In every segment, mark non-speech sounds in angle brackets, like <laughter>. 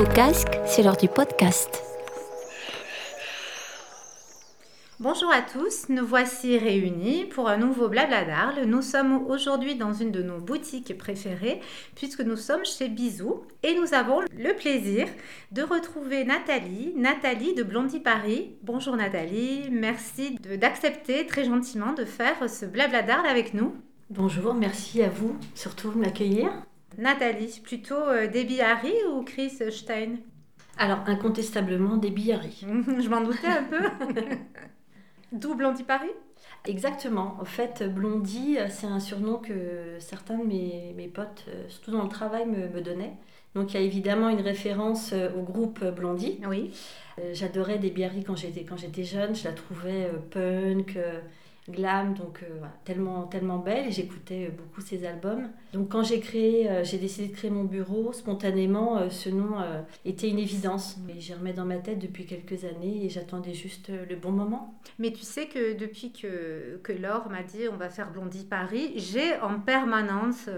vos casques, c'est l'heure du podcast. Bonjour à tous, nous voici réunis pour un nouveau Blabla d'Arles. Nous sommes aujourd'hui dans une de nos boutiques préférées puisque nous sommes chez Bisou et nous avons le plaisir de retrouver Nathalie, Nathalie de Blondie Paris. Bonjour Nathalie, merci d'accepter très gentiment de faire ce Blabla d'Arles avec nous. Bonjour, merci à vous surtout de m'accueillir. Nathalie, plutôt euh, Debbie Harry ou Chris Stein? Alors, incontestablement Debbie Harry. <laughs> Je m'en doutais un peu. <laughs> D'où Blondie Paris? Exactement. En fait, Blondie, euh, c'est un surnom que certains de mes, mes potes, euh, surtout dans le travail, me, me, donnaient. Donc, il y a évidemment une référence au groupe Blondie. Oui. J'adorais Debbie Harry quand j'étais, quand j'étais jeune. Je la trouvais punk glam, donc euh, tellement, tellement belle et j'écoutais euh, beaucoup ses albums. Donc quand j'ai créé, euh, j'ai décidé de créer mon bureau, spontanément, ce nom était une évidence. Mais j'ai remis dans ma tête depuis quelques années et j'attendais juste le bon moment. Mais tu sais que depuis que, que Laure m'a dit on va faire Blondie Paris, j'ai en permanence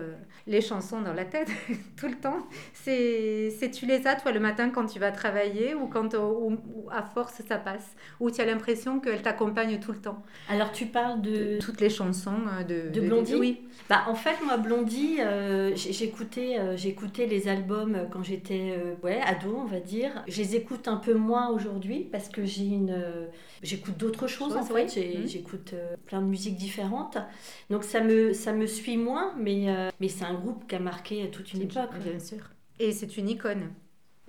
les chansons dans la tête <laughs> tout le temps. C'est tu les as toi le matin quand tu vas travailler ou quand ou, à force ça passe? Ou tu as l'impression qu'elle t'accompagne tout le temps? Alors tu parles de... Toutes les chansons euh, de, de Blondie Oui. Bah, en fait, moi, Blondie, euh, j'écoutais, euh, j'écoutais les albums quand j'étais ouais, ado, on va dire. Je les écoute un peu moins aujourd'hui parce que j'ai une... j'écoute d'autres choses, en fait. Mmh. J'écoute plein de musiques différentes. Donc ça me, ça me suit moins, mais, mais c'est un groupe qui a marqué toute une époque. Bien sûr. Et c'est une icône.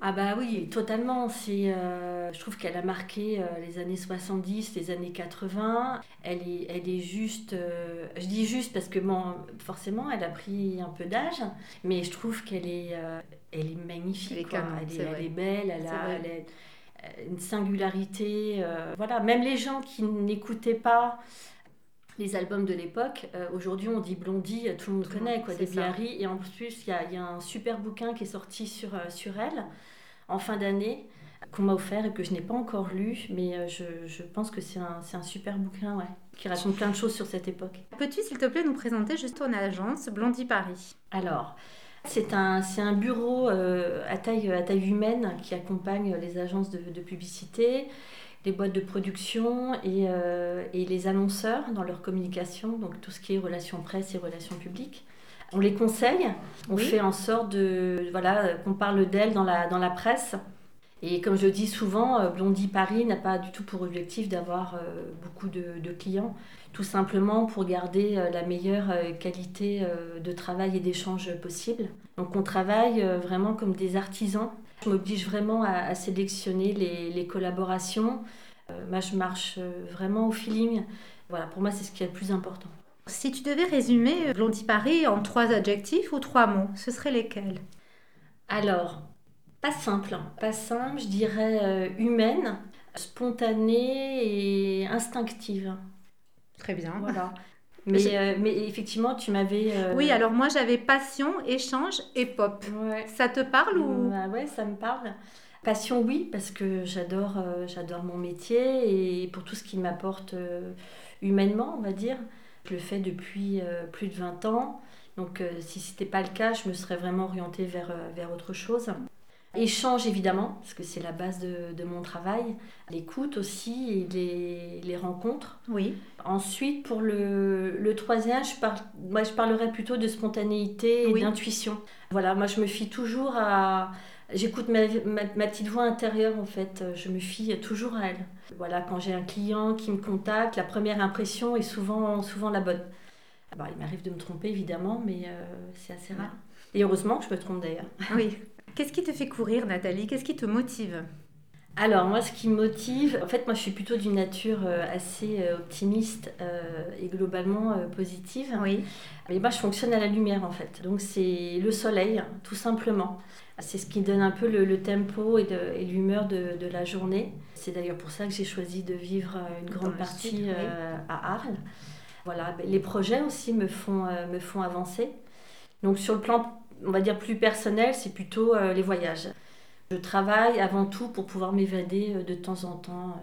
Ah bah oui, totalement. C'est, euh, je trouve qu'elle a marqué euh, les années 70, les années 80. Elle est, elle est juste, euh, je dis juste parce que bon, forcément, elle a pris un peu d'âge, mais je trouve qu'elle est, elle est magnifique. Elle est, elle, est, belle, elle a, une singularité. voilà, même les gens qui n'écoutaient pas les albums de l'époque. Aujourd'hui, on dit Blondie, tout le monde connaît, quoi, des Harry. Et en plus, il y a, y a, un super bouquin qui est sorti sur, sur elle en fin d'année qu'on m'a offert et que je n'ai pas encore lu, mais euh, je, je pense que c'est un, un, super bouquin ouais, qui raconte plein de choses sur cette époque. Peux-tu, s'il te plaît, nous présenter juste ton agence Blondie Paris? Alors, c'est un, un bureau euh, à, taille, à taille humaine qui accompagne les agences de, de publicité, les boîtes de production et, euh, et, les annonceurs dans leur communication, donc tout ce qui est relations presse et relations publiques on les conseille, on fait en sorte de voilà qu'on parle d'elle dans la, dans la presse. Et comme je dis souvent, euh, Blondie Paris n'a pas du tout pour objectif d'avoir euh, beaucoup de, clients, tout simplement pour garder euh, la meilleure qualité de travail et d'échange possible. Donc on travaille vraiment comme des artisans. Je m'oblige vraiment à, sélectionner les, les collaborations. moi, je marche vraiment au feeling. Voilà, pour moi, c'est ce qui est le plus important. Si tu devais résumer euh, Blondie Paris en trois adjectifs ou trois mots, ce seraient lesquels? Alors, pas simple, hein. pas simple, je dirais euh, humaine, spontanée et instinctive. Très bien. Voilà. <laughs> Mais, euh, mais, effectivement, tu m'avais. Oui, alors moi j'avais passion, échange et pop. Ça te parle ou bah Ouais, ça me parle. Passion, oui, parce que j'adore, j'adore mon métier et pour tout ce qui m'apporte humainement, on va dire. Je le fais depuis euh, plus de 20 ans. Donc euh, si ce n'était pas le cas, je me serais vraiment orientée vers, euh, vers autre chose. Échange évidemment, parce que c'est la base de, de mon travail. L'écoute aussi et les, les, rencontres. Oui. Ensuite, pour le, le troisième, je, parle, moi, je parlerai plutôt de spontanéité et d'intuition. Voilà, moi je me fie toujours à, J'écoute ma, ma, petite voix intérieure en fait, je me fie toujours à elle. Voilà, quand j'ai un client qui me contacte, la première impression est souvent, souvent la bonne. Alors, il m'arrive de me tromper évidemment, mais euh, c'est assez rare. Et heureusement que je me trompe d'ailleurs. Oui. Qu'est-ce qui te fait courir Nathalie? Qu'est-ce qui te motive? Alors moi, ce qui me motive, en fait, moi, je suis plutôt d'une nature euh, assez euh, optimiste et globalement positive. Oui. Mais moi, je fonctionne à la lumière, en fait. Donc, c'est le soleil, tout simplement. C'est ce qui donne un peu le, tempo et, l'humeur de, de, la journée. C'est d'ailleurs pour ça que j'ai choisi de vivre euh, une grande partie euh, à Arles. Voilà, ben, les projets aussi me font, euh, me font avancer. Donc sur le plan, on va dire plus personnel, c'est plutôt les voyages. Je travaille avant tout pour pouvoir m'évader de temps en temps.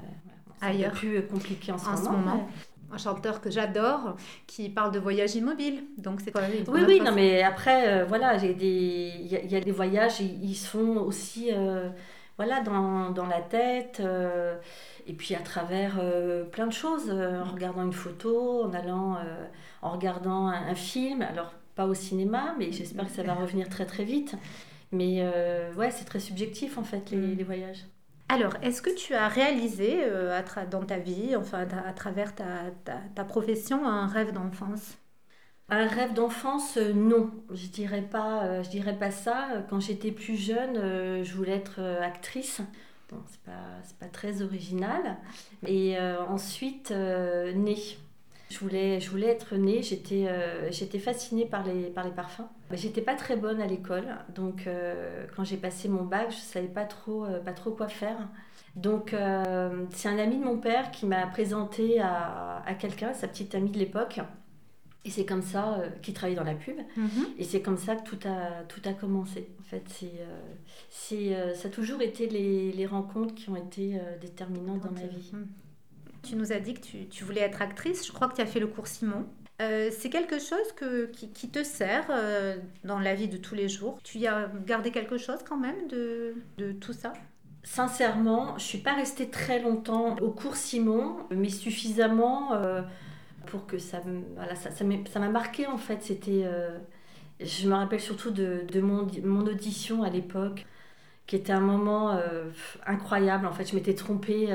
Ailleurs. C'est plus compliqué en ce en moment. Ce moment. un chanteur que j'adore qui parle de voyage immobile. Donc c'est même Oui, oui, non, mais après, voilà, il y, a des voyages, ils, se font aussi voilà, dans, dans la tête. et puis à travers plein de choses, en regardant une photo, en allant, en regardant un, un, film. Alors pas au cinéma, mais j'espère que ça va revenir très très vite. Mais euh, ouais, c'est très subjectif en fait, les, mm. voyages. Alors, est-ce que tu as réalisé euh, dans ta vie, enfin à, travers ta, ta, profession, un rêve d'enfance? Un rêve d'enfance, euh, non, je dirais pas, je dirais pas ça. Quand j'étais plus jeune, je voulais être actrice. Bon, c'est pas, pas très original. Et ensuite, née. Je voulais, je voulais être née, j'étais euh, j'étais fascinée par les, par les parfums. J'étais pas très bonne à l'école, donc euh, quand j'ai passé mon bac, je savais pas trop, euh, pas trop quoi faire. Donc c'est un ami de mon père qui m'a présenté à, à quelqu'un, sa petite amie de l'époque. Et c'est comme ça, qui travaillait dans la pub. Mhm. Et c'est comme ça que tout a, tout a commencé. En fait, c'est, c'est, ça a toujours été les, les rencontres qui ont été déterminantes dans ma vie. Mhm. Tu nous as dit que tu, voulais être actrice. Je crois que tu as fait le cours Simon. Euh, c'est quelque chose que, qui, te sert euh, dans la vie de tous les jours. Tu y as gardé quelque chose quand même de, de tout ça? Sincèrement, je suis pas restée très longtemps au cours Simon, mais suffisamment euh, pour que ça, voilà, ça, ça m'a marqué en fait. C'était, je me rappelle surtout de, de mon, mon audition à l'époque, qui était un moment incroyable. En fait, je m'étais trompée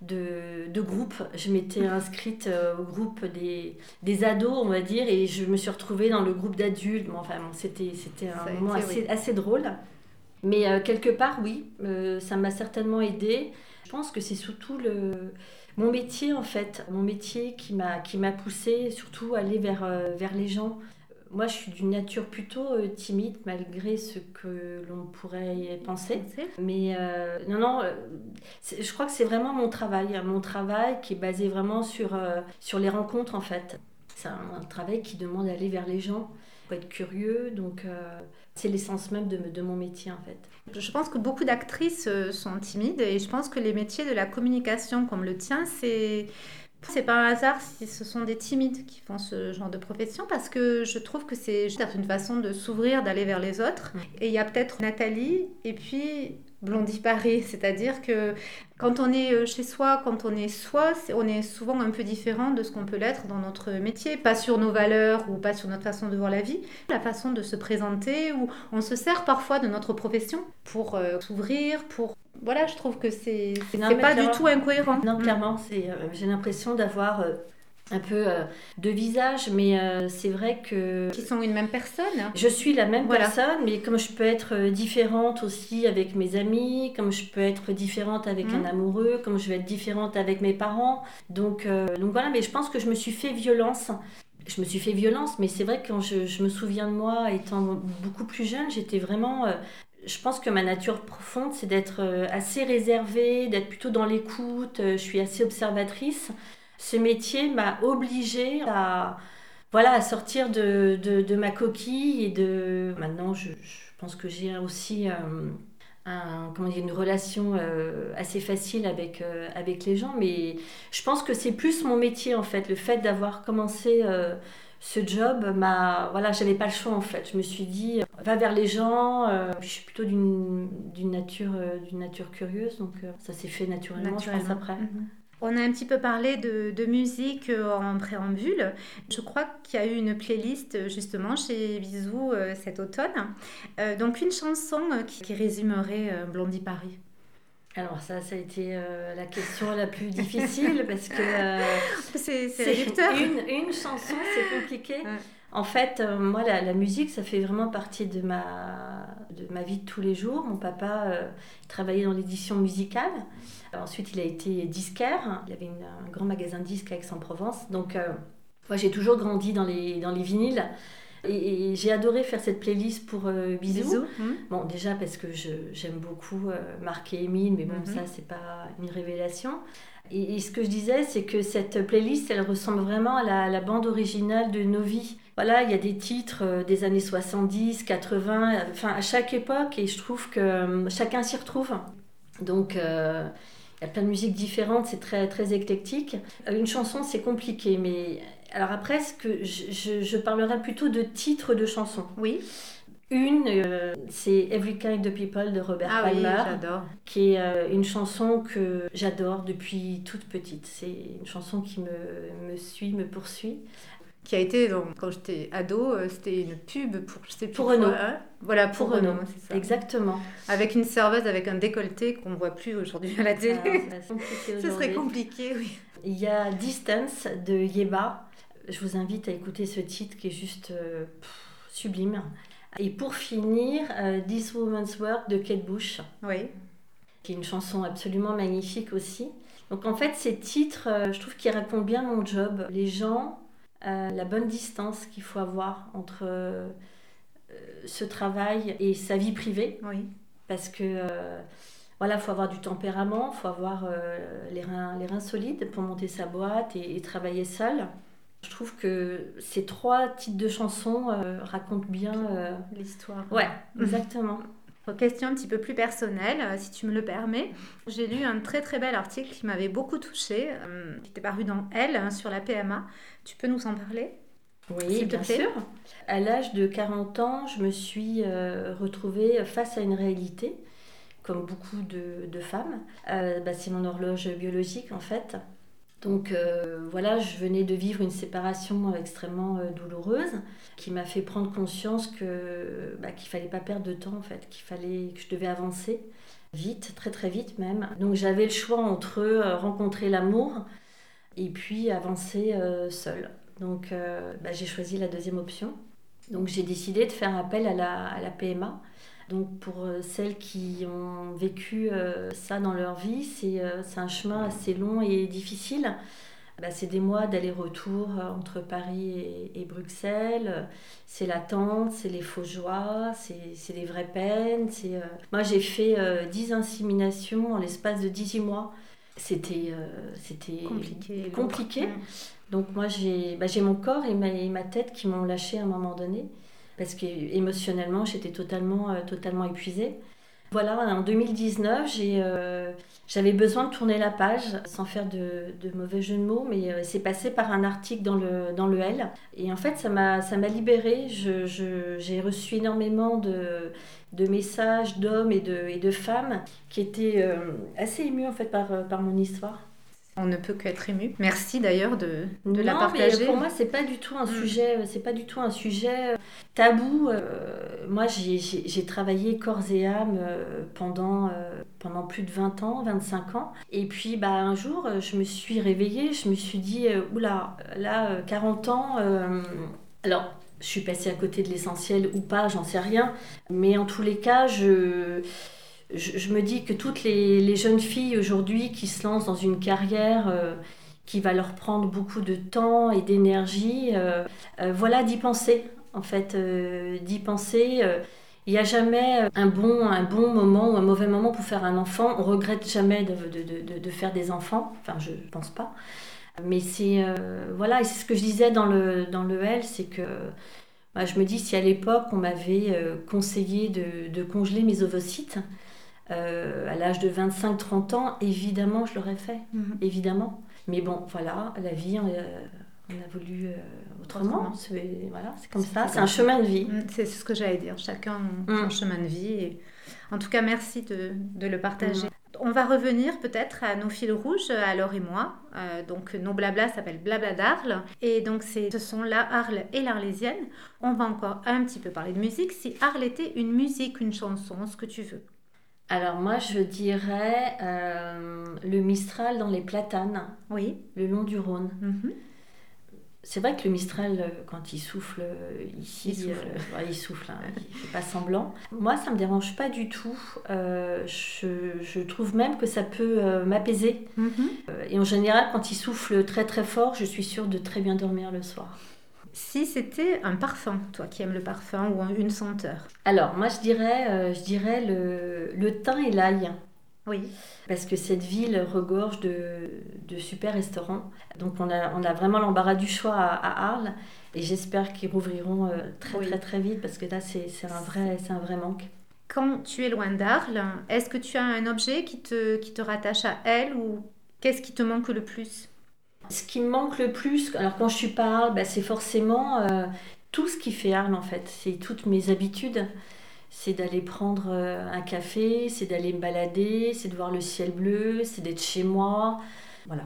de, de groupe. Je m'étais inscrite euh, au groupe des, des ados, on va dire, et je me suis retrouvée dans le groupe d'adultes. enfin, c'était, c'était un moment assez, assez drôle. Mais euh, quelque part, oui, euh, ça m'a certainement aidé. Je pense que c'est surtout le, mon métier, en fait, mon métier qui m'a, qui m'a poussé surtout à aller vers, vers les gens. Moi, je suis d'une nature plutôt euh, timide, malgré ce que l'on pourrait penser. Mais euh, non, non, euh, je crois que c'est vraiment mon travail. Hein, mon travail qui est basé vraiment sur, sur les rencontres, en fait. C'est un, travail qui demande d'aller vers les gens, faut être curieux. Donc, c'est l'essence même de, de, mon métier, en fait. Je pense que beaucoup d'actrices sont timides et je pense que les métiers de la communication comme le tien, c'est c'est pas un hasard si ce sont des timides qui font ce genre de profession parce que je trouve que c'est juste une façon de s'ouvrir, d'aller vers les autres. Et il y a peut-être Nathalie et puis Blondie Paris, c'est-à-dire que quand on est euh, chez soi, quand on est soi, on est souvent un peu différent de ce qu'on peut l'être dans notre métier, pas sur nos valeurs ou pas sur notre façon de voir la vie, la façon de se présenter, où on se sert parfois de notre profession pour euh, s'ouvrir, pour voilà, je trouve que c'est pas du tout incohérent. Non, mm. clairement, c'est euh, j'ai l'impression d'avoir euh, un peu euh, de visage, mais c'est vrai que... Qui sont une même personne. Je suis la même personne, mais comme je peux être différente aussi avec mes amis, comme je peux être différente avec un mm. amoureux, comme je vais être différente avec mes parents. Donc, donc voilà, mais je pense que je me suis fait violence je me suis fait violence, mais c'est vrai que quand je, je, me souviens de moi étant beaucoup plus jeune, j'étais vraiment je pense que ma nature profonde, c'est d'être euh, assez réservée, d'être plutôt dans l'écoute. Euh, je suis assez observatrice. Ce métier m'a obligée à, voilà, à sortir de, de, ma coquille et de. Maintenant, je, pense que j'ai aussi euh, un, comment dire, une relation assez facile avec, avec les gens, mais je pense que c'est plus mon métier en fait, le fait d'avoir commencé ce job m'a voilà j'avais pas le choix en fait je me suis dit va vers les gens euh, je suis plutôt d'une nature euh, d'une nature curieuse donc euh, ça s'est fait naturellement, je pense après mhm. On a un petit peu parlé de, de musique en préambule. Je crois qu'il y a eu une playlist justement chez Bisou cet automne. donc une chanson qui, qui résumerait Blondie Paris. Alors ça, ça a été euh, la question la plus difficile parce que euh, <laughs> c'est une, une, chanson, c'est compliqué. En fait, euh, moi, la, musique, ça fait vraiment partie de ma, de ma vie de tous les jours. Mon papa travaillait dans l'édition musicale. ensuite, il a été disquaire. Il avait un grand magasin de disques à Aix-en-Provence. Donc, moi, j'ai toujours grandi dans les, dans les vinyles. Et, j'ai adoré faire cette playlist pour euh, Bisous. Hmm. Bon, déjà parce que j'aime beaucoup euh, Marc et Emile, mais bon, hmm. ça, c'est pas une révélation. Et, ce que je disais, c'est que cette playlist, elle ressemble vraiment à la, bande originale de nos vies. Voilà, il y a des titres euh, des années 70, 80, enfin à chaque époque, et je trouve que chacun s'y retrouve. Donc, Il y a plein de musiques différentes, c'est très, très éclectique. Euh, une chanson, c'est compliqué, mais alors après, ce que je, parlerai plutôt de titres de chansons. Oui. Une, euh, c'est Every Kind of People de Robert ah Palmer, oui, j'adore. qui est euh, une chanson que j'adore depuis toute petite. C'est une chanson qui me, me suit, me poursuit qui a été, donc, quand j'étais ado, euh, c'était une pub pour, je sais plus pour Renault. Hein. voilà, pour, pour Renault, Renault. c'est ça. Exactement. Avec une serveuse avec un décolleté qu'on ne voit plus aujourd'hui à la télé. Ah, Ce <laughs> serait compliqué, oui. Il y a Distance de Yeba. Je vous invite à écouter ce titre qui est juste euh, pff, sublime. Et pour finir, euh, This Woman's Work de Kate Bush. Oui. Qui est une chanson absolument magnifique aussi. Donc en fait, ces titres, euh, je trouve qu'ils répondent bien à mon job. Les gens euh, la bonne distance qu'il faut avoir entre ce travail et sa vie privée. Oui. Parce que voilà, faut avoir du tempérament, faut avoir les, reins, les reins solides pour monter sa boîte et, et, travailler seul. Je trouve que ces trois titres de chansons racontent bien l'histoire. Ouais, exactement. <laughs> Question un petit peu plus personnelle, si tu me le permets. J'ai lu un très très bel article qui m'avait beaucoup touchée, euh, qui était paru dans Elle hein, sur la PMA. Tu peux nous en parler? Oui, bien plaît. sûr. À l'âge de 40 ans, je me suis euh, retrouvée face à une réalité, comme beaucoup de, de femmes. Euh, bah, C'est mon horloge biologique en fait. Donc euh, voilà, je venais de vivre une séparation extrêmement euh, douloureuse qui m'a fait prendre conscience que bah, qu'il fallait pas perdre de temps en fait, qu'il fallait que je devais avancer vite, très très vite même. Donc j'avais le choix entre euh, rencontrer l'amour et puis avancer seule. Donc bah, j'ai choisi la deuxième option. Donc j'ai décidé de faire appel à la, à la PMA. Donc pour euh, celles qui ont vécu euh, ça dans leur vie, c'est euh, un chemin assez long et difficile. Bah, c'est des mois d'aller-retour entre Paris et, et Bruxelles. C'est l'attente, c'est les fausses joies, c'est les vraies peines. Euh... Moi, j'ai fait euh, 10 inséminations en l'espace de 18 mois. C'était c'était compliqué. compliqué. Donc moi, j'ai bah, mon corps et ma, et ma tête qui m'ont lâché à un moment donné parce que émotionnellement j'étais totalement, euh, totalement épuisée. Voilà, en 2019, euh, j'avais besoin de tourner la page, sans faire de, mauvais jeu de mots, mais euh, c'est passé par un article dans le, dans le L. Et en fait, ça m'a libérée. J'ai je, reçu énormément de, de messages d'hommes et de, et de femmes qui étaient assez émus en fait, par, par mon histoire. On ne peut qu'être ému. Merci d'ailleurs de, de non, la partager. Mais pour moi, c'est pas du tout un mmh. sujet, c'est pas du tout un sujet tabou. Euh, moi, j'ai travaillé corps et âme euh, pendant euh, pendant plus de 20 ans, 25 ans. Et puis, bah, un jour, je me suis réveillée, je me suis dit, oula, là, 40 ans. alors, je suis passée à côté de l'essentiel ou pas, j'en sais rien. Mais en tous les cas, je je, me dis que toutes les, jeunes filles aujourd'hui qui se lancent dans une carrière euh, qui va leur prendre beaucoup de temps et d'énergie, euh, euh, voilà, d'y penser, en fait, d'y penser. il n'y a jamais un bon, un bon moment ou un mauvais moment pour faire un enfant. On regrette jamais de, de, de, de faire des enfants, enfin, je ne pense pas. Mais c'est voilà, et c'est ce que je disais dans le, dans le L, c'est que bah, je me dis si à l'époque on m'avait conseillé de, congeler mes ovocytes, euh, à l'âge de 25-30 ans, évidemment, je l'aurais fait. Mm -hmm. Évidemment. Mais bon, voilà, la vie, on, euh, on a voulu euh, autrement. C'est voilà, comme ça, c'est un chemin de vie. Mm, c'est ce que j'allais dire. Chacun mm. son chemin de vie. Et... En tout cas, merci de, de le partager. On va revenir peut-être à nos fils rouges, à Laure et moi. Euh, donc nos blabla s'appellent Blabla d'Arles. Et donc ce sont la Arles et l'Arlésienne. On va encore un petit peu parler de musique. Si Arles était une musique, une chanson, ce que tu veux. Alors moi, je dirais euh, le Mistral dans les platanes, oui. le long du Rhône. Mm -hmm. C'est vrai que le Mistral, quand il souffle ici, il souffle, euh, ouais, il souffle hein, il fait pas semblant. Moi, ça me dérange pas du tout. Euh, je, je, trouve même que ça peut euh, m'apaiser. Mm -hmm. et en général, quand il souffle très très fort, je suis sûre de très bien dormir le soir. Si c'était un parfum, toi qui aimes le parfum ou une senteur Alors, moi, je dirais, euh, je dirais le, le thym et l'ail. Oui. Parce que cette ville regorge de, de super restaurants. Donc, on a, on a vraiment l'embarras du choix à, à Arles. Et j'espère qu'ils rouvriront euh, très, oui. très, très vite parce que là, c'est un, vrai, un vrai manque. Quand tu es loin d'Arles, est-ce que tu as un objet qui te, qui te rattache à elle ou qu'est-ce qui te manque le plus? Ce qui me manque le plus, alors quand je suis pas Arles, bah, c'est forcément euh, tout ce qui fait Arles en fait. C'est toutes mes habitudes. C'est d'aller prendre euh, un café, c'est d'aller me balader, c'est de voir le ciel bleu, c'est d'être chez moi. Voilà.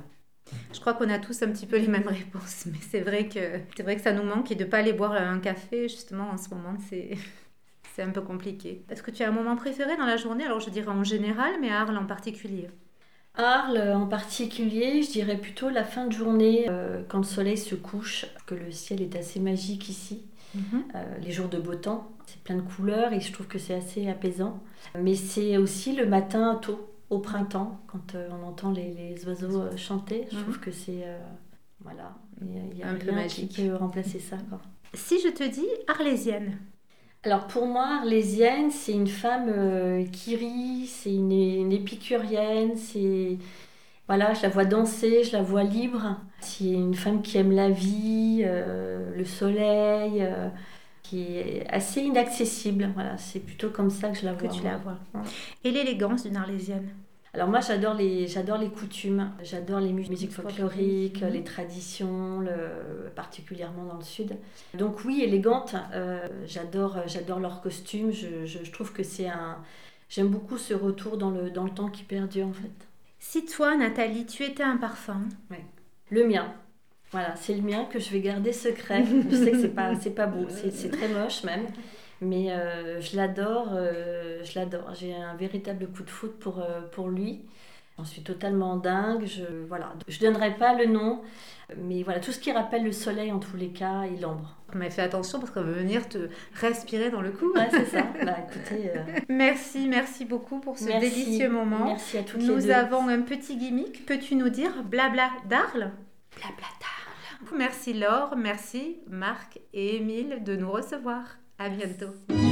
Je crois qu'on a tous un petit peu les mêmes réponses, <laughs> mais c'est vrai que c'est vrai que ça nous manque et de pas aller boire un café justement en ce moment, c'est <laughs> c'est un peu compliqué. Est-ce que tu as un moment préféré dans la journée? Alors je dirais en général, mais à Arles en particulier. Arles en particulier, je dirais plutôt la fin de journée, euh, quand le soleil se couche, que le ciel est assez magique ici. Mhm. Euh, les jours de beau temps, c'est plein de couleurs et je trouve que c'est assez apaisant. Mais c'est aussi le matin tôt, au printemps, quand euh, on entend les, les oiseaux euh, chanter. Je Mhm. trouve que c'est. euh, voilà, il y a- il y a Un peu rien magique. qui peut remplacer ça. quoi. Si je te dis arlésienne, Alors pour moi, Arlésienne, c'est une femme euh, qui rit, c'est une, une épicurienne, c'est voilà, je la vois danser, je la vois libre. C'est une femme qui aime la vie, euh, le soleil, euh, qui est assez inaccessible. Voilà, c'est plutôt comme ça que je la que vois. tu moi. la vois. Ouais. Et l'élégance d'une arlésienne? Alors moi, j'adore les, j'adore les coutumes, j'adore les mu- musiques folkloriques, Mhm. les traditions, le- particulièrement dans le sud. Donc oui, élégante, euh, j'adore, j'adore leurs costumes, je, je- je trouve que c'est un... J'aime beaucoup ce retour dans le, dans le temps qui perdure en fait. Si toi, Nathalie, tu étais un parfum, Le mien. Voilà, c'est le mien que je vais garder secret. Je sais que c'est pas, c'est pas beau, c'est, c'est très moche même. Mais euh, je l'adore, euh, je l'adore. J'ai un véritable coup de foot pour, euh, pour lui. J'en suis totalement dingue. Je voilà, je donnerai pas le nom, mais voilà tout ce qui rappelle le soleil en tous les cas et l'ambre. mais fais attention parce qu'on va venir te respirer dans le cou. Ouais, c'est ça. Bah écoutez, euh, <laughs> Merci, merci beaucoup pour ce merci. délicieux moment. Merci à toutes les Nous deux. avons un petit gimmick. Peux-tu nous dire blabla d'Arles Blabla d'Arles. Merci Laure, merci Marc et Émile de nous recevoir. À bientôt.